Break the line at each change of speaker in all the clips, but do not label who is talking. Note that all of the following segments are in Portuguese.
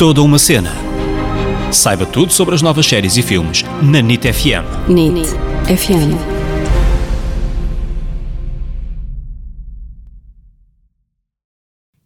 Toda uma cena. Saiba tudo sobre as novas séries e filmes na NIT FM.
NIT FM.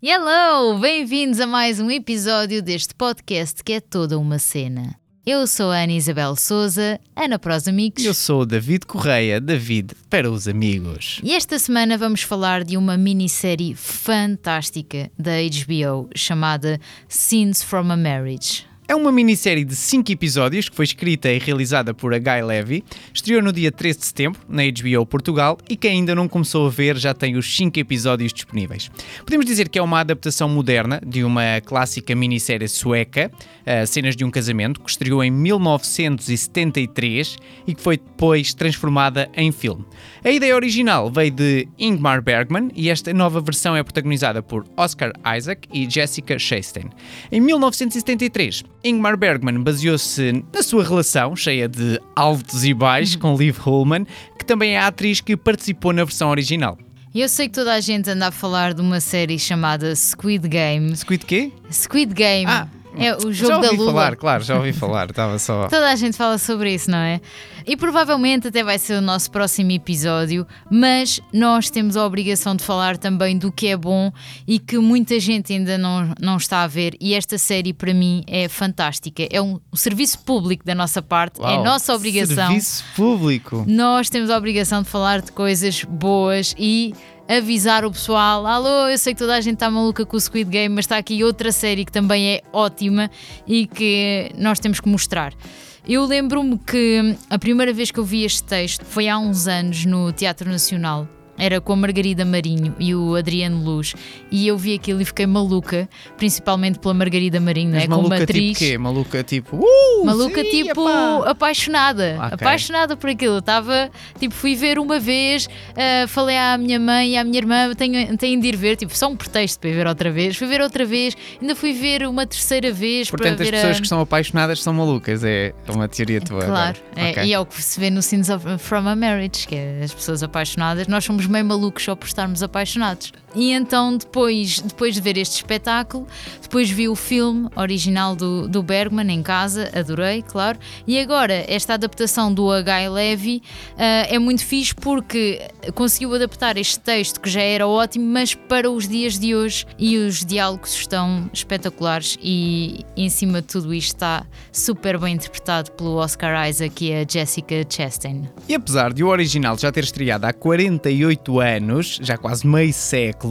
Hello! Bem-vindos a mais um episódio deste podcast que é toda uma cena. Eu sou a Ana Isabel Souza, Ana para os amigos.
Eu sou o David Correia, David para os amigos.
E esta semana vamos falar de uma minissérie fantástica da HBO chamada Scenes from a Marriage.
É uma minissérie de 5 episódios que foi escrita e realizada por a Guy Levy, estreou no dia 13 de setembro na HBO Portugal e quem ainda não começou a ver já tem os 5 episódios disponíveis. Podemos dizer que é uma adaptação moderna de uma clássica minissérie sueca, uh, Cenas de um Casamento, que estreou em 1973 e que foi depois transformada em filme. A ideia original veio de Ingmar Bergman e esta nova versão é protagonizada por Oscar Isaac e Jessica Chastain. Em 1973, Ingmar Bergman baseou-se na sua relação, cheia de altos e baixos, com Liv Ullmann, que também é a atriz que participou na versão original.
Eu sei que toda a gente anda a falar de uma série chamada Squid Game.
Squid quê?
Squid Game.
Ah,
é o jogo
já
da
ouvi
Lula.
falar, claro, já ouvi falar, estava só...
Toda a gente fala sobre isso, não é? E provavelmente até vai ser o nosso próximo episódio, mas nós temos a obrigação de falar também do que é bom e que muita gente ainda não, não está a ver. E esta série, para mim, é fantástica. É um, um serviço público da nossa parte, é
Uau,
nossa obrigação.
Serviço público.
Nós temos a obrigação de falar de coisas boas e avisar o pessoal: alô, eu sei que toda a gente está maluca com o Squid Game, mas está aqui outra série que também é ótima e que nós temos que mostrar. Eu lembro-me que a primeira vez que eu vi este texto foi há uns anos no Teatro Nacional. Era com a Margarida Marinho e o Adriano Luz. E eu vi aquilo e fiquei maluca, principalmente pela Margarida Marinho, não
Mas
é? Como
maluca
atriz.
tipo quê? Maluca tipo... Uh,
Maluca,
sim,
tipo, apaixonada.
Ok.
Apaixonada por aquilo. Estava, tipo, fui ver uma vez, ah, falei à minha mãe e à minha irmã, tenho, tenho de ir ver, tipo, só um pretexto para ir ver outra vez. Fui ver outra vez, ainda fui ver uma terceira vez
Portanto,
para
as
ver
pessoas
a...
que estão apaixonadas são malucas, é uma teoria tua.
Claro, é,
Ok.
e é o que se vê no Scenes of, from a Marriage, que é as pessoas apaixonadas. Nós somos meio malucos só por estarmos apaixonados. E então, depois, depois de ver este espetáculo, depois vi o filme original do, do Bergman em casa, adorei, claro. E agora, esta adaptação do H. Levy ah, é muito fixe porque conseguiu adaptar este texto que já era ótimo, mas para os dias de hoje. E os diálogos estão espetaculares e em cima de tudo isto está super bem interpretado pelo Oscar Isaac e a Jessica Chastain.
E apesar de o original já ter estreado há 48 anos, já quase meio século,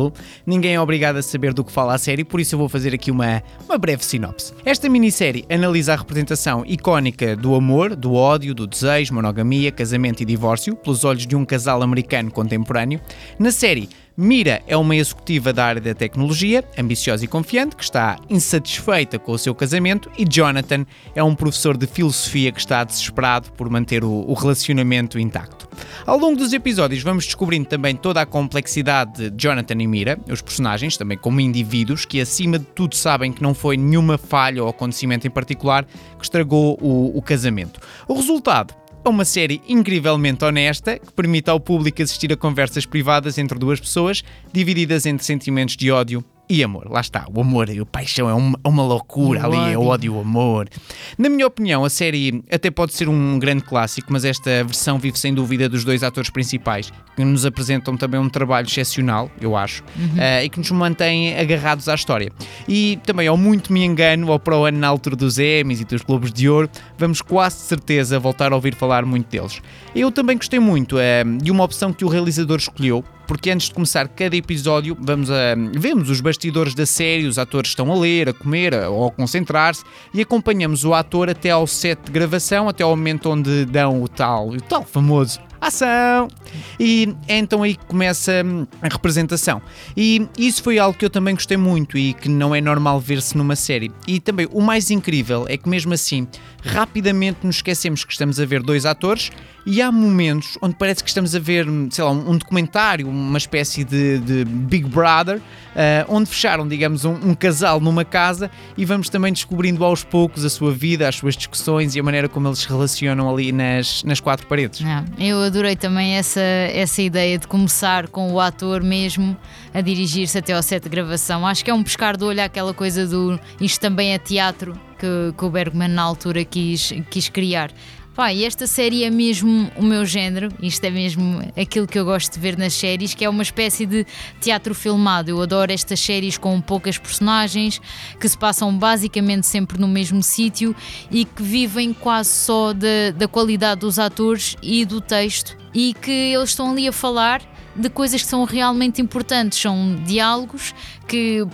ninguém é obrigado a saber do que fala a série, por isso eu vou fazer aqui uma, uma breve sinopse. Esta minissérie analisa a representação icónica do amor, do ódio, do desejo, monogamia, casamento e divórcio pelos olhos de um casal americano contemporâneo. Na série, Mira é uma executiva da área da tecnologia, ambiciosa e confiante, que está insatisfeita com o seu casamento, e Jonathan é um professor de filosofia que está desesperado por manter o, o relacionamento intacto. Ao longo dos episódios vamos descobrindo também toda a complexidade de Jonathan e Mira, os personagens, também como indivíduos, que acima de tudo sabem que não foi nenhuma falha ou acontecimento em particular que estragou o, o casamento. O resultado é uma série incrivelmente honesta que permite ao público assistir a conversas privadas entre duas pessoas, divididas entre sentimentos de ódio e amor. Lá está, o amor e a paixão é uma, uma loucura
O
ali, é o
ódio.
ódio e o amor. Na minha opinião, a série até pode ser um grande clássico, mas esta versão vive sem dúvida dos dois atores principais, que nos apresentam também um trabalho excepcional, eu acho, eh, e que nos mantém agarrados à história. E também, ao muito me engano, ao para o ano na altura dos Emmys e dos Globos de Ouro, vamos quase certeza voltar a ouvir falar muito deles. Eu também gostei muito eh, de uma opção que o realizador escolheu, porque antes de começar cada episódio vamos a, vemos os bastidores da série, os atores estão a ler, a comer a- ou a concentrar-se e acompanhamos o ator até ao set de gravação, até ao momento onde dão o tal, o tal famoso ação! E é então aí que começa hum, a representação. E isso foi algo que eu também gostei muito e que não é normal ver-se numa série. E também o mais incrível é que, mesmo assim, rapidamente nos esquecemos que estamos a ver dois atores e há momentos onde parece que estamos a ver, sei lá, um documentário, uma espécie de, de Big Brother, uh, onde fecharam, digamos, um, um, casal numa casa e vamos também descobrindo aos poucos a sua vida, as suas discussões e a maneira como eles se relacionam ali nas, nas quatro paredes.
eu adorei também essa, essa ideia de começar com o ator mesmo a dirigir-se até ao set de gravação. Acho que é um pescar do olho aquela coisa do isto também é teatro que, que o Bergman na altura quis, quis criar. Pá, e esta série é mesmo o meu género, isto é mesmo aquilo que eu gosto de ver nas séries, que é uma espécie de teatro filmado. Eu adoro estas séries com poucas personagens, que se passam basicamente sempre no mesmo sítio e que vivem quase só da, da qualidade dos atores e do texto, e que eles estão ali a falar de coisas que são realmente importantes. São diálogos que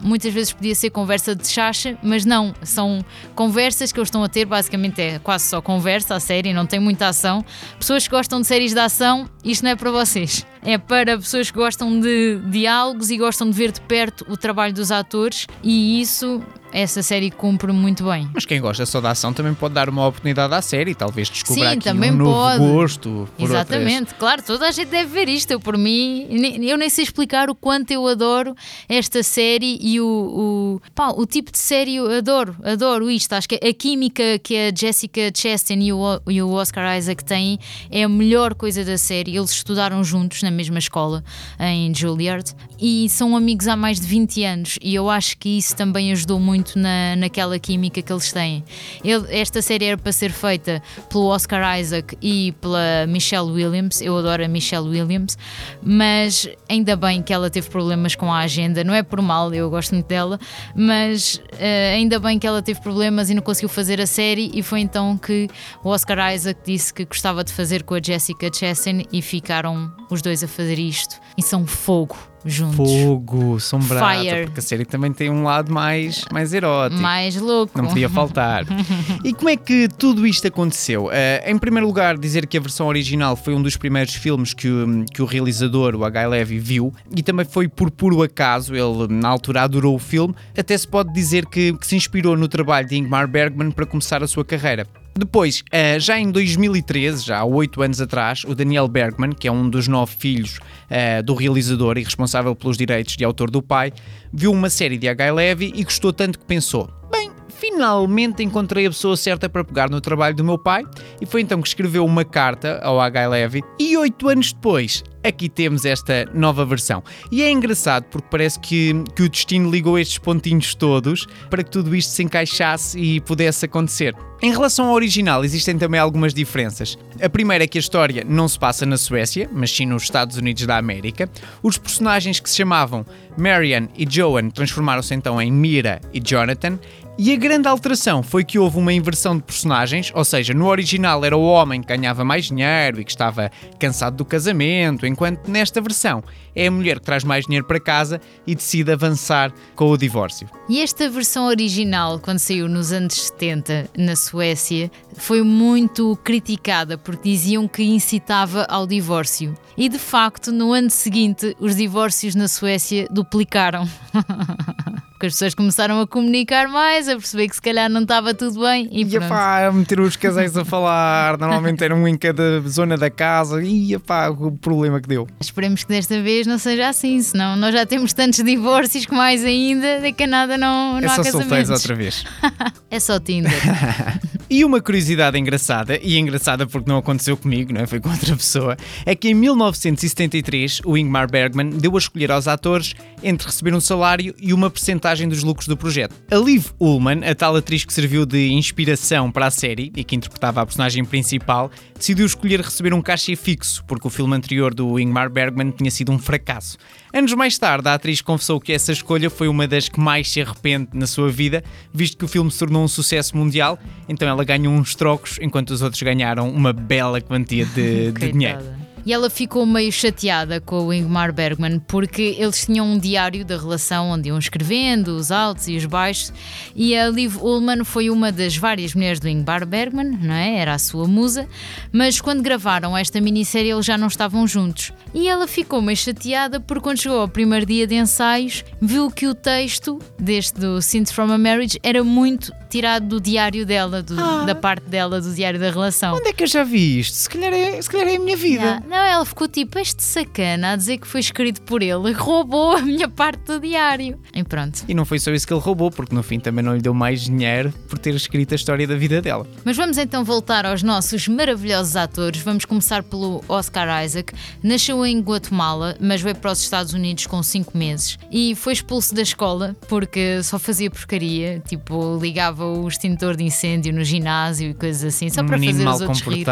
muitas vezes podia ser conversa de chacha, mas não, são conversas que eles estão a ter, basicamente é quase só conversa, a série, não tem muita ação. Pessoas que gostam de séries de ação, isto não é para vocês. É para pessoas que gostam de diálogos e gostam de ver de perto o trabalho dos atores, e isso essa série cumpre muito bem.
Mas quem gosta só da ação também pode dar uma oportunidade à série, talvez descobrir aqui
também
um novo
pode.
gosto.
Exatamente,
outras.
claro, toda a gente deve ver isto. Eu, por mim, eu nem sei explicar o quanto eu adoro esta série e o, o, pá, o tipo de série eu adoro, adoro isto. Acho que a química que a Jessica Chastain e o, e o Oscar Isaac têm é a melhor coisa da série. Eles estudaram juntos na mesma escola em Juilliard e são amigos há mais de 20 anos e eu acho que isso também ajudou muito na, naquela química que eles têm. Ele, esta série era para ser feita pelo Oscar Isaac e pela Michelle Williams. Eu adoro a Michelle Williams, mas ainda bem que ela teve problemas com a agenda. Não é por mal, eu gosto muito dela, mas uh, ainda bem que ela teve problemas e não conseguiu fazer a série. E foi então que o Oscar Isaac disse que gostava de fazer com a Jessica Chastain e ficaram os dois a fazer isto. E são fogo juntos.
Fogo, sombrado, Fire. porque a série também tem um lado mais, mais erótico.
Mais louco.
Não podia faltar. e como é que tudo isto aconteceu? Uh, em primeiro lugar, dizer que a versão original foi um dos primeiros filmes que o, que o realizador, o H. Levy, viu e também foi por puro acaso, ele na altura adorou o filme, até se pode dizer que, que se inspirou no trabalho de Ingmar Bergman para começar a sua carreira. Depois, eh, já em 2013, já há oito anos atrás, o Daniel Bergman, que é um dos nove filhos eh, do realizador e responsável pelos direitos de autor do pai, viu uma série de H. Levy e gostou tanto que pensou: bem, finalmente encontrei a pessoa certa para pegar no trabalho do meu pai, e foi então que escreveu uma carta ao H. Levy, e oito anos depois aqui temos esta nova versão. E é engraçado porque parece que, que o destino ligou estes pontinhos todos para que tudo isto se encaixasse e pudesse acontecer. Em relação ao original, existem também algumas diferenças. A primeira é que a história não se passa na Suécia, mas sim nos Estados Unidos da América. Os personagens que se chamavam Marian e Joan transformaram-se então em Mira e Jonathan. E a grande alteração foi que houve uma inversão de personagens, ou seja, no original era o homem que ganhava mais dinheiro e que estava cansado do casamento, enquanto nesta versão é a mulher que traz mais dinheiro para casa e decide avançar com o divórcio.
E esta versão original, quando saiu nos anos 70 na Suécia, foi muito criticada porque diziam que incitava ao divórcio. E de facto, no ano seguinte, os divórcios na Suécia duplicaram. porque as pessoas começaram a comunicar mais, a perceber que se calhar não estava tudo bem e, e
pá, a meter os casais a falar, normalmente era um em cada zona da casa e pá, o problema que deu.
Esperemos que desta vez não seja assim, senão nós já temos tantos divórcios que mais ainda, daqui a nada não, não é há casamentos.
outra vez.
é só Tinder.
e uma curiosidade engraçada, e engraçada porque não aconteceu comigo, não é? foi com outra pessoa, é que em 1973 o Ingmar Bergman deu a escolher aos atores entre receber um salário e uma percentagem dos lucros do projeto. A Liv Ullman, a tal atriz que serviu de inspiração para a série e que interpretava a personagem principal, decidiu escolher receber um cachê fixo, porque o filme anterior do Ingmar Bergman tinha sido um fracasso. Anos mais tarde, a atriz confessou que essa escolha foi uma das que mais se arrepende na sua vida, visto que o filme se tornou um sucesso mundial, então ela ganhou uns trocos, enquanto os outros ganharam uma bela quantia de, de dinheiro.
E ela ficou meio chateada com o Ingmar Bergman porque eles tinham um diário da relação onde iam escrevendo os altos e os baixos e a Liv Ullmann foi uma das várias mulheres do Ingmar Bergman, não é? Era a sua musa, mas quando gravaram esta minissérie eles já não estavam juntos. E ela ficou meio chateada porque quando chegou ao primeiro dia de ensaios viu que o texto deste do Scenes from a Marriage era muito tirado do diário dela, do,
Ah.
da parte dela do diário da relação.
Onde é que eu já vi isto? Se calhar é, se calhar é a minha vida.
Yeah. Não, ela ficou tipo, este sacana a dizer que foi escrito por ele, roubou a minha parte do diário. E pronto.
E não foi só isso que ele roubou, porque no fim também não lhe deu mais dinheiro por ter escrito a história da vida dela.
Mas vamos então voltar aos nossos maravilhosos atores. Vamos começar pelo Oscar Isaac. Nasceu em Guatemala, mas veio para os Estados Unidos com 5 meses e foi expulso da escola porque só fazia porcaria, tipo, ligava o extintor de incêndio no ginásio e coisas assim, só para
menino
fazer
mal
os outros rir.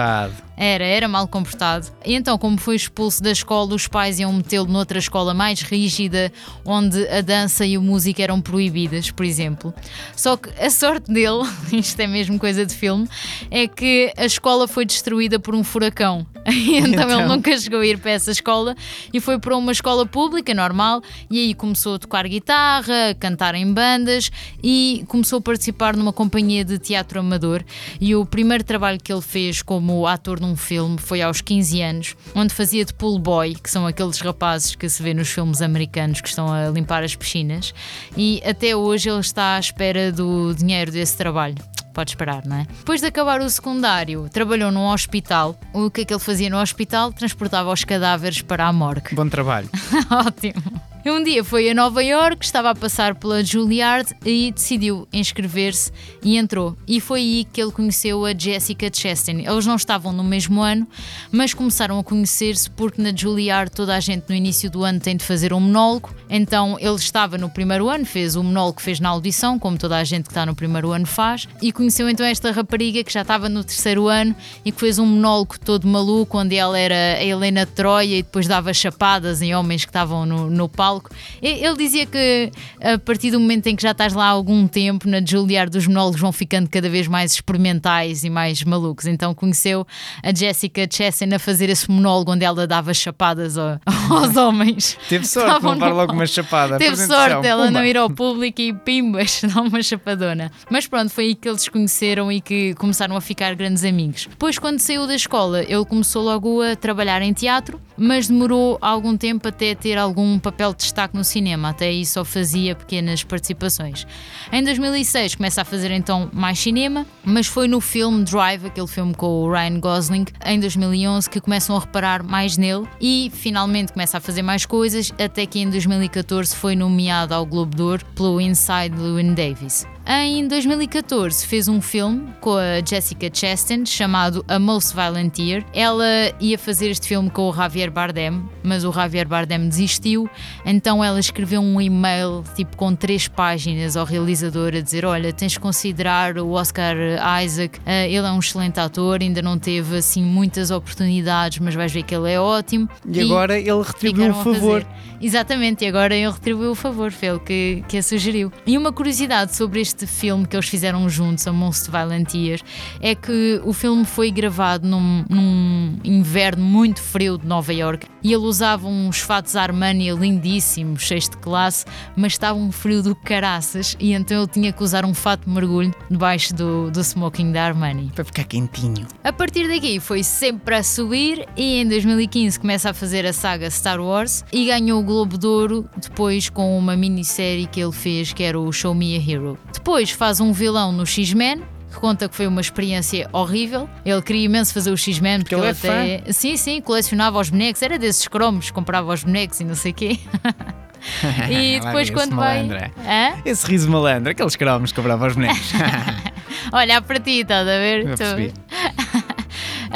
Era, era mal comportado. E então, como foi expulso da escola, os pais iam metê-lo noutra escola mais rígida, onde a dança e a música eram proibidas, por exemplo. Só que a sorte dele, isto é mesmo coisa de filme, é que a escola foi destruída por um furacão. Então,
Então?
ele nunca chegou a ir para essa escola e foi para uma escola pública, normal, e aí começou a tocar guitarra, a cantar em bandas e começou a participar numa companhia de teatro amador. E o primeiro trabalho que ele fez como ator num filme foi aos 15 anos, onde fazia de pool boy, que são aqueles rapazes que se vê nos filmes americanos que estão a limpar as piscinas. E até hoje ele está à espera do dinheiro desse trabalho. Pode esperar, não é? Depois de acabar o secundário, trabalhou num hospital. O que é que ele fazia no hospital? Transportava os cadáveres para a morgue.
Bom trabalho.
Ótimo. Um dia foi a Nova York, estava a passar pela Juilliard e decidiu inscrever-se e entrou. E foi aí que ele conheceu a Jessica Chastain. Eles não estavam no mesmo ano, mas começaram a conhecer-se porque na Juilliard toda a gente no início do ano tem de fazer um monólogo. Então ele estava no primeiro ano, fez o monólogo que fez na audição, como toda a gente que está no primeiro ano faz, e conheceu então esta rapariga que já estava no terceiro ano e que fez um monólogo todo maluco, onde ela era a Helena Troia e depois dava chapadas em homens que estavam no, no palco. Ele dizia que a partir do momento em que já estás lá há algum tempo, na Juilliard, os monólogos vão ficando cada vez mais experimentais e mais malucos. Então conheceu a Jessica Chastain a fazer esse monólogo onde ela dava chapadas ao- aos homens.
Teve sorte de levar logo uma chapada.
Teve sorte dela não ir ao público e pimbas, dar uma chapadona. Mas pronto, foi aí que eles conheceram e que começaram a ficar grandes amigos. Depois, quando saiu da escola, ele começou logo a trabalhar em teatro, mas demorou algum tempo até ter algum papel de destaque no cinema. Até aí só fazia pequenas participações. Em 2006 começa a fazer então mais cinema, mas foi no filme Drive, aquele filme com o Ryan Gosling, em 2011 que começam a reparar mais nele e finalmente começa a fazer mais coisas, até que em 2014 foi nomeado ao Globo de Ouro pelo Inside Llewyn Davis. Em 2014 fez um filme com a Jessica Chastain chamado A Most Violent Year. Ela ia fazer este filme com o Javier Bardem, mas o Javier Bardem desistiu, então ela escreveu um e-mail tipo com três páginas ao realizador a dizer: Olha, tens de considerar o Oscar Isaac, eh, ele é um excelente ator, ainda não teve assim muitas oportunidades, mas vais ver que ele é ótimo.
E agora ele retribuiu o favor.
Exatamente, e agora ele retribuiu o favor, foi ele que, que a sugeriu. E uma curiosidade sobre este filme que eles fizeram juntos, A Most Violent Year, é que o filme foi gravado num, num inverno muito frio de Nova York e ele usava uns fatos Armani lindíssimos, cheios de classe, mas estava um frio do caraças e então ele tinha que usar um fato de mergulho debaixo do, do smoking da Armani.
Para ficar quentinho.
A partir daqui foi sempre a subir e em 2015 começa a fazer a saga Star Wars e ganhou o Globo de Ouro depois com uma minissérie que ele fez que era o Show Me a Hero. Depois faz um vilão no X-Men que conta que foi uma experiência horrível. Ele queria imenso fazer o X-Men porque
ele
ele
é
até. Sim, sim, colecionava os bonecos, era desses cromos, comprava os bonecos e não sei o quê. e depois quando vai. Hã?
Esse riso malandro, aqueles cromos que cobrava aos bonecos.
Olha para ti, estás a ver?
Eu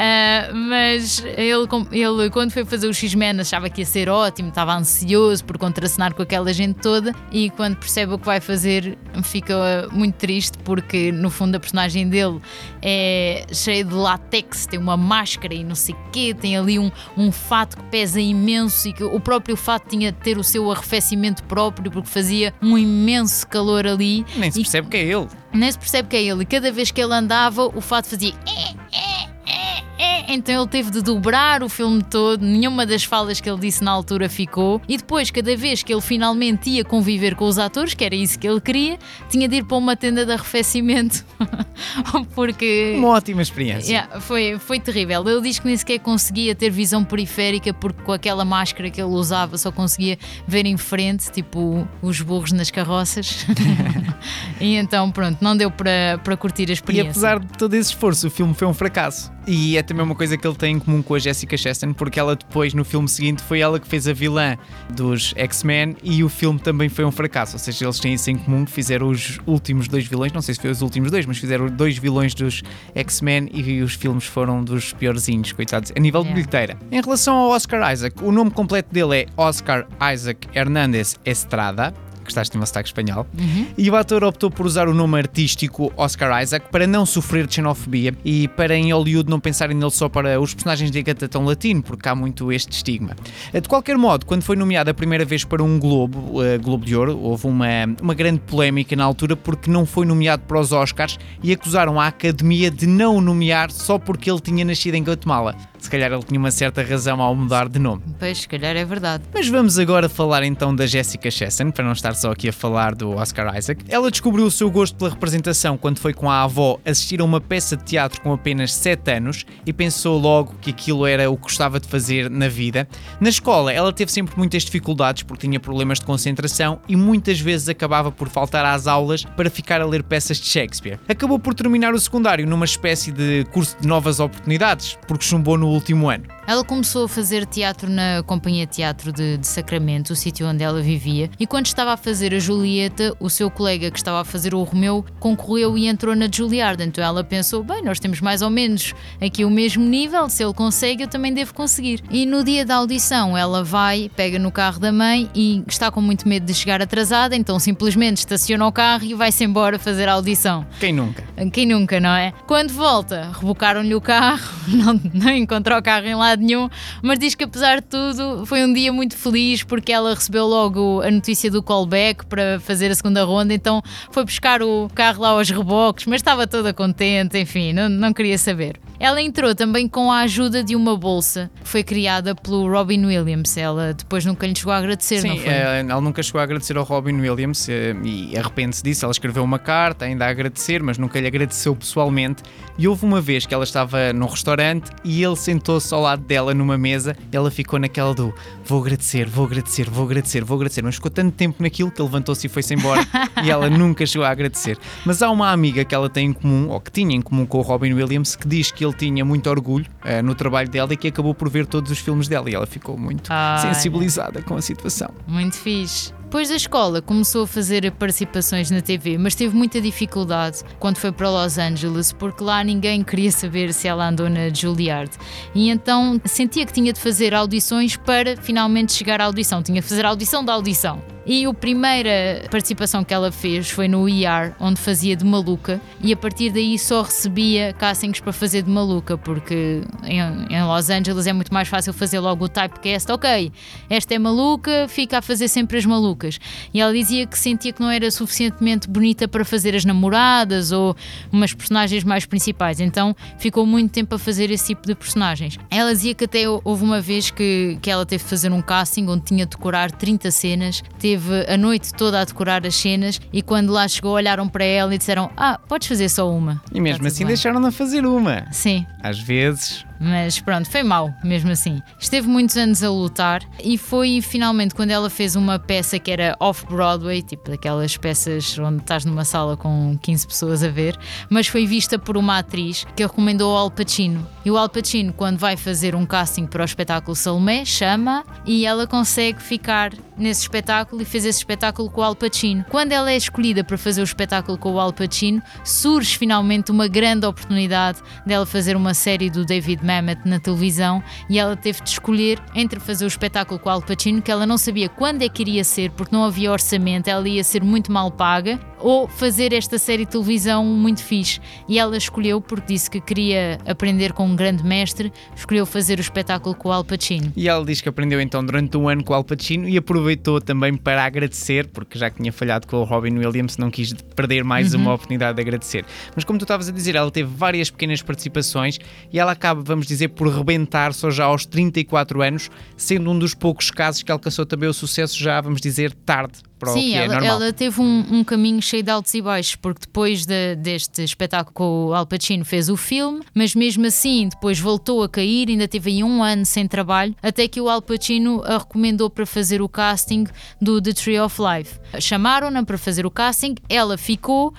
Ah, mas ele, ele, quando foi fazer o X-Men, achava que ia ser ótimo, estava ansioso por contracenar com aquela gente toda. E quando percebe o que vai fazer, fica muito triste, porque no fundo a personagem dele é cheia de látex, tem uma máscara e não sei o quê, tem ali um, um fato que pesa imenso e que o próprio fato tinha de ter o seu arrefecimento próprio, porque fazia um imenso calor ali.
Nem se
E
percebe que é ele.
nem se percebe que é ele. E cada vez que ele andava, o fato fazia. Então ele teve de dobrar o filme todo, nenhuma das falas que ele disse na altura ficou, e depois, cada vez que ele finalmente ia conviver com os atores, que era isso que ele queria, tinha de ir para uma tenda de arrefecimento. porque.
Uma ótima experiência.
Yeah, foi, foi terrível. Ele diz que nem sequer conseguia ter visão periférica porque com aquela máscara que ele usava só conseguia ver em frente, tipo os burros nas carroças. e então, pronto, não deu para, para curtir a
E
experiência.
apesar de todo esse esforço, o filme foi um fracasso. E é também uma coisa que ele tem em comum com a Jessica Chastain, porque ela depois, no filme seguinte, foi ela que fez a vilã dos X-Men e o filme também foi um fracasso. Ou seja, eles têm isso em comum, que fizeram os últimos dois vilões, não sei se foi os últimos dois, mas fizeram dois vilões dos X-Men e os filmes foram dos piorzinhos, coitados, a nível de bilheteira. Em relação ao Oscar Isaac, o nome completo dele é Oscar Isaac Hernández Estrada. Gostaste de um sotaque espanhol? E o ator optou por usar o nome artístico Oscar Isaac para não sofrer de xenofobia e para em Hollywood não pensarem nele só para os personagens de catatão latino, porque há muito este estigma. De qualquer modo, quando foi nomeado a primeira vez para um Globo, eh, Globo de Ouro, houve uma, uma grande polémica na altura porque não foi nomeado para os Oscars e acusaram a Academia de não o nomear só porque ele tinha nascido em Guatemala. Se calhar ele tinha uma certa razão ao mudar de nome.
Pois, se calhar é verdade.
Mas vamos agora falar então da Jessica Chastain, para não estar só aqui a falar do Oscar Isaac. Ela descobriu o seu gosto pela representação quando foi com a avó assistir a uma peça de teatro com apenas 7 anos e pensou logo que aquilo era o que gostava de fazer na vida. Na escola, ela teve sempre muitas dificuldades porque tinha problemas de concentração e muitas vezes acabava por faltar às aulas para ficar a ler peças de Shakespeare. Acabou por terminar o secundário numa espécie de curso de novas oportunidades, porque chumbou no último ano.
Ela começou a fazer teatro na Companhia Teatro de, de Sacramento, o sítio onde ela vivia, e quando estava a fazer a Julieta, o seu colega que estava a fazer o Romeu concorreu e entrou na Juilliard. Então ela pensou: bem, nós temos mais ou menos aqui o mesmo nível, se ele consegue, eu também devo conseguir. E no dia da audição, ela vai, pega no carro da mãe e está com muito medo de chegar atrasada, então simplesmente estaciona o carro e vai-se embora fazer a audição.
Quem nunca?
Quem nunca, não é? Quando volta, rebocaram-lhe o carro, não, não encontrou o carro em lado nenhum, mas diz que apesar de tudo foi um dia muito feliz porque ela recebeu logo a notícia do callback para fazer a segunda ronda, então foi buscar o carro lá aos reboques, mas estava toda contente, enfim, não, não queria saber. Ela entrou também com a ajuda de uma bolsa que foi criada pelo Robin Williams. Ela depois nunca lhe chegou a agradecer, não
Sim,
foi?
eh, ela nunca chegou a agradecer ao Robin Williams eh, e arrepende-se disso. Ela escreveu uma carta ainda a agradecer, mas nunca lhe agradeceu pessoalmente. E houve uma vez que ela estava num restaurante e ele sentou-se ao lado dela numa mesa e ela ficou naquela do vou agradecer, vou agradecer, vou agradecer, vou agradecer. Mas ficou tanto tempo naquilo que levantou-se e foi-se embora e ela nunca chegou a agradecer. Mas há uma amiga que ela tem em comum, ou que tinha em comum com o Robin Williams, que diz que ele tinha muito orgulho eh, no trabalho dela e que acabou por ver todos os filmes dela e ela ficou muito
Ai.
sensibilizada com a situação.
Muito fixe. Depois da escola começou a fazer participações na TV, mas teve muita dificuldade quando foi para Los Angeles, porque lá ninguém queria saber se ela andou na Juilliard. E então sentia que tinha de fazer audições para finalmente chegar à audição. Tinha de fazer a audição da audição. E a primeira participação que ela fez foi no ER, onde fazia de maluca, e a partir daí só recebia castings para fazer de maluca, porque em, em Los Angeles é muito mais fácil fazer logo o typecast. Ok, esta é maluca, fica a fazer sempre as malucas. E ela dizia que sentia que não era suficientemente bonita para fazer as namoradas ou umas personagens mais principais, então ficou muito tempo a fazer esse tipo de personagens. Ela dizia que até houve uma vez que, que ela teve de fazer um casting onde tinha de decorar 30 cenas, teve a noite toda a decorar as cenas e quando lá chegou olharam para ela e disseram: Ah, podes fazer só uma.
E mesmo assim
bem."
deixaram-na fazer uma.
Sim,
Às vezes.
Mas pronto, foi mau, mesmo assim. Esteve muitos anos a lutar e foi finalmente quando ela fez uma peça que era off-Broadway, tipo daquelas peças onde estás numa sala com 15 pessoas a ver, mas foi vista por uma atriz que recomendou ao Al Pacino. E o Al Pacino, quando vai fazer um casting para o espetáculo Salomé, chama e ela consegue ficar nesse espetáculo e fez esse espetáculo com o Al Pacino. Quando ela é escolhida para fazer o espetáculo com o Al Pacino, surge finalmente uma grande oportunidade dela fazer uma série do David Mamet na televisão e ela teve de escolher entre fazer o espetáculo com o Al Pacino, que ela não sabia quando é que iria ser, porque não havia orçamento, ela ia ser muito mal paga, ou fazer esta série de televisão muito fixe. E ela escolheu, porque disse que queria aprender com um grande mestre, escolheu fazer o espetáculo com o Al Pacino.
E ela diz que aprendeu então durante um ano com o Al Pacino e aproveitou também para agradecer, porque já que tinha falhado com o Robin Williams, não quis perder mais uma oportunidade de agradecer. Mas como tu estavas a dizer, ela teve várias pequenas participações e ela acaba, vamos vamos dizer, por rebentar só já aos 34 anos, sendo um dos poucos casos que alcançou também o sucesso já, vamos dizer, tarde para
Sim,
o que
ela,
é normal.
ela teve um, um caminho cheio de altos e baixos, porque depois de- deste espetáculo com o Al Pacino fez o filme, mas mesmo assim depois voltou a cair, ainda teve aí um ano sem trabalho, até que o Al Pacino a recomendou para fazer o casting do The Tree of Life. Chamaram-na para fazer o casting, ela ficou.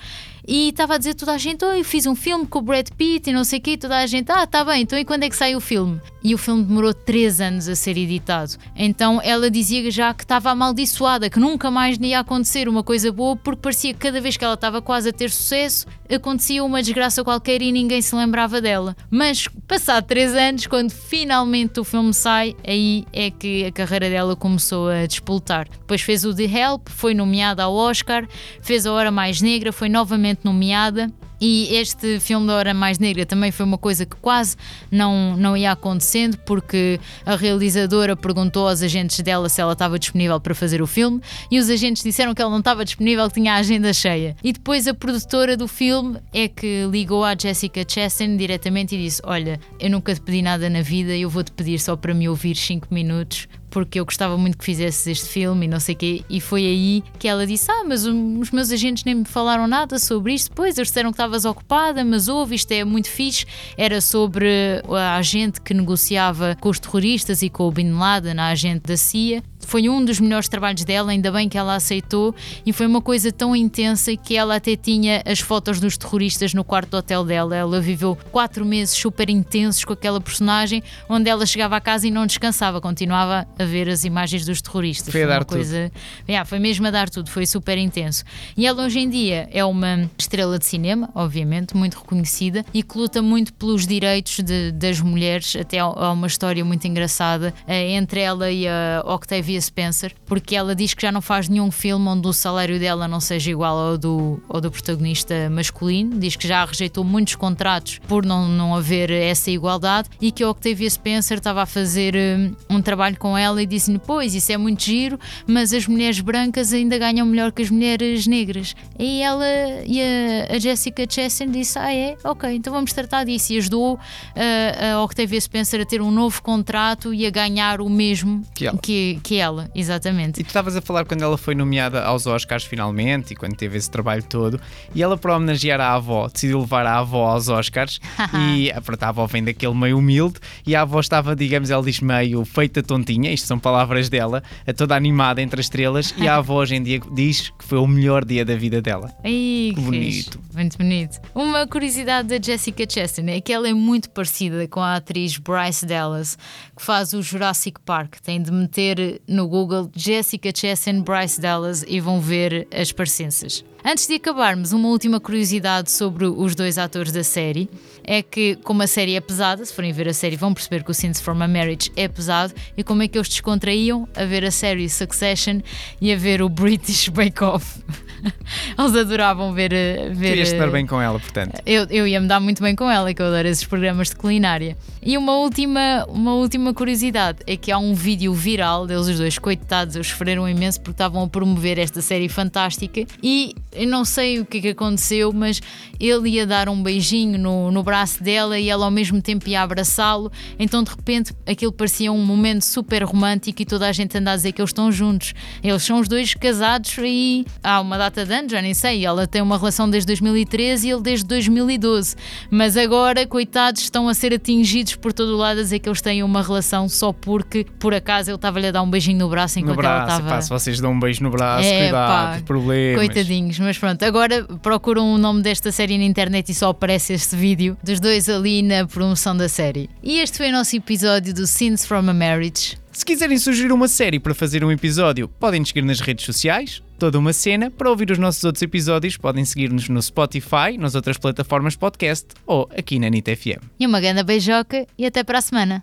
E estava a dizer toda a gente, oh, eu fiz um filme com o Brad Pitt e não sei o quê, toda a gente, ah, tá bem, então e quando é que sai o filme? E o filme demorou três anos a ser editado. Então ela dizia já que estava amaldiçoada, que nunca mais ia acontecer uma coisa boa, porque parecia que cada vez que ela estava quase a ter sucesso, acontecia uma desgraça qualquer e ninguém se lembrava dela. Mas passado três anos, quando finalmente o filme sai, aí é que a carreira dela começou a despoltar. Depois fez o The Help, foi nomeada ao Oscar, fez a Hora Mais Negra, foi novamente nomeada. E este filme da Hora Mais Negra também foi uma coisa que quase não, não ia acontecendo, porque a realizadora perguntou aos agentes dela se ela estava disponível para fazer o filme e os agentes disseram que ela não estava disponível, que tinha a agenda cheia. E depois a produtora do filme é que ligou à Jessica Chastain diretamente e disse: Olha, eu nunca te pedi nada na vida, eu vou-te pedir só para me ouvir 5 minutos porque eu gostava muito que fizesses este filme e não sei o quê. E foi aí que ela disse: Ah, mas os meus agentes nem me falaram nada sobre isto. Pois, eles disseram que estavas ocupada, mas houve, isto é muito fixe. Era sobre a agente que negociava com os terroristas e com o Bin Laden, a agente da CIA. Foi um dos melhores trabalhos dela, ainda bem que ela aceitou, e foi uma coisa tão intensa que ela até tinha as fotos dos terroristas no quarto do hotel dela. Ela viveu quatro meses super intensos com aquela personagem, onde ela chegava à casa e não descansava, continuava a ver as imagens dos terroristas.
Foi a dar tudo.
coisa. Yeah, foi mesmo a dar tudo, foi super intenso. E ela hoje em dia é uma estrela de cinema, obviamente, muito reconhecida e que luta muito pelos direitos de- das mulheres. Até há há uma história muito engraçada eh, entre ela e a Octavia Spencer, porque ela diz que já não faz nenhum filme onde o salário dela não seja igual ao do, ao do protagonista masculino. Diz que já rejeitou muitos contratos por não, não haver essa igualdade e que a Octavia Spencer estava a fazer eh, um trabalho com ela e disse-lhe: Pois, isso é muito giro, mas as mulheres brancas ainda ganham melhor que as mulheres negras. E ela e a, a Jessica Chastain disse: Ah, é? Ok, então vamos tratar disso. E ajudou eh, a Octavia Spencer a ter um novo contrato e a ganhar o mesmo
Que ela.
que, que ela, exatamente.
E tu estavas a falar quando ela foi nomeada aos Oscars finalmente e quando teve esse trabalho todo. E ela, para homenagear a avó, decidiu levar a avó aos Oscars. e pronto, a avó vem daquele meio humilde. E a avó estava, digamos, ela diz meio feita tontinha. Isto são palavras dela, a toda animada entre as estrelas. E a avó hoje em dia diz que foi o melhor dia da vida dela.
Ai, que
Bonito.
fixe. Muito bonito. Uma curiosidade da Jessica Chastain é que ela é muito parecida com a atriz Bryce Dallas, que faz o Jurassic Park. Tem de meter no Google Jessica Chastain Bryce Dallas e vão ver as parecenças. Antes de acabarmos, uma última curiosidade sobre os dois atores da série é que, como a série é pesada, se forem ver a série vão perceber que o Scenes from a Marriage é pesado e como é que eles descontraíam a ver a série Succession e a ver o British Bake Off. Eles adoravam ver. eh, ver
Querias estar
eh,
bem com ela, portanto.
eu, eu ia me dar muito bem com ela, que eu adoro esses programas de culinária. E uma última, uma última curiosidade é que há um vídeo viral deles os dois, coitados, eles sofreram imenso porque estavam a promover esta série fantástica e eu não sei o que é que aconteceu, mas ele ia dar um beijinho no, no braço dela e ela ao mesmo tempo ia abraçá-lo. Então de repente aquilo parecia um momento super romântico e toda a gente anda a dizer que eles estão juntos. Eles são os dois casados e há uma data de anos, já nem sei. Ela tem uma relação desde 2013 e ele desde 2012. Mas agora, coitados, estão a ser atingidos por todo o lado a dizer que eles têm uma relação só porque por acaso ele estava-lhe a dar um beijinho no braço
No
enquanto ela
braço,
estava.
pá, se vocês dão um beijo no braço,
É,
cuidado,
pá,
problemas.
Coitadinhos, mas pronto, agora procuram o nome desta série na internet e só aparece este vídeo dos dois ali na promoção da série. E este foi o nosso episódio do Scenes from a Marriage.
Se quiserem sugerir uma série para fazer um episódio, podem nos seguir nas redes sociais, toda uma cena. Para ouvir os nossos outros episódios, podem seguir-nos no Spotify, nas outras plataformas podcast ou aqui na NIT FM.
E uma grande beijoca e até para a semana.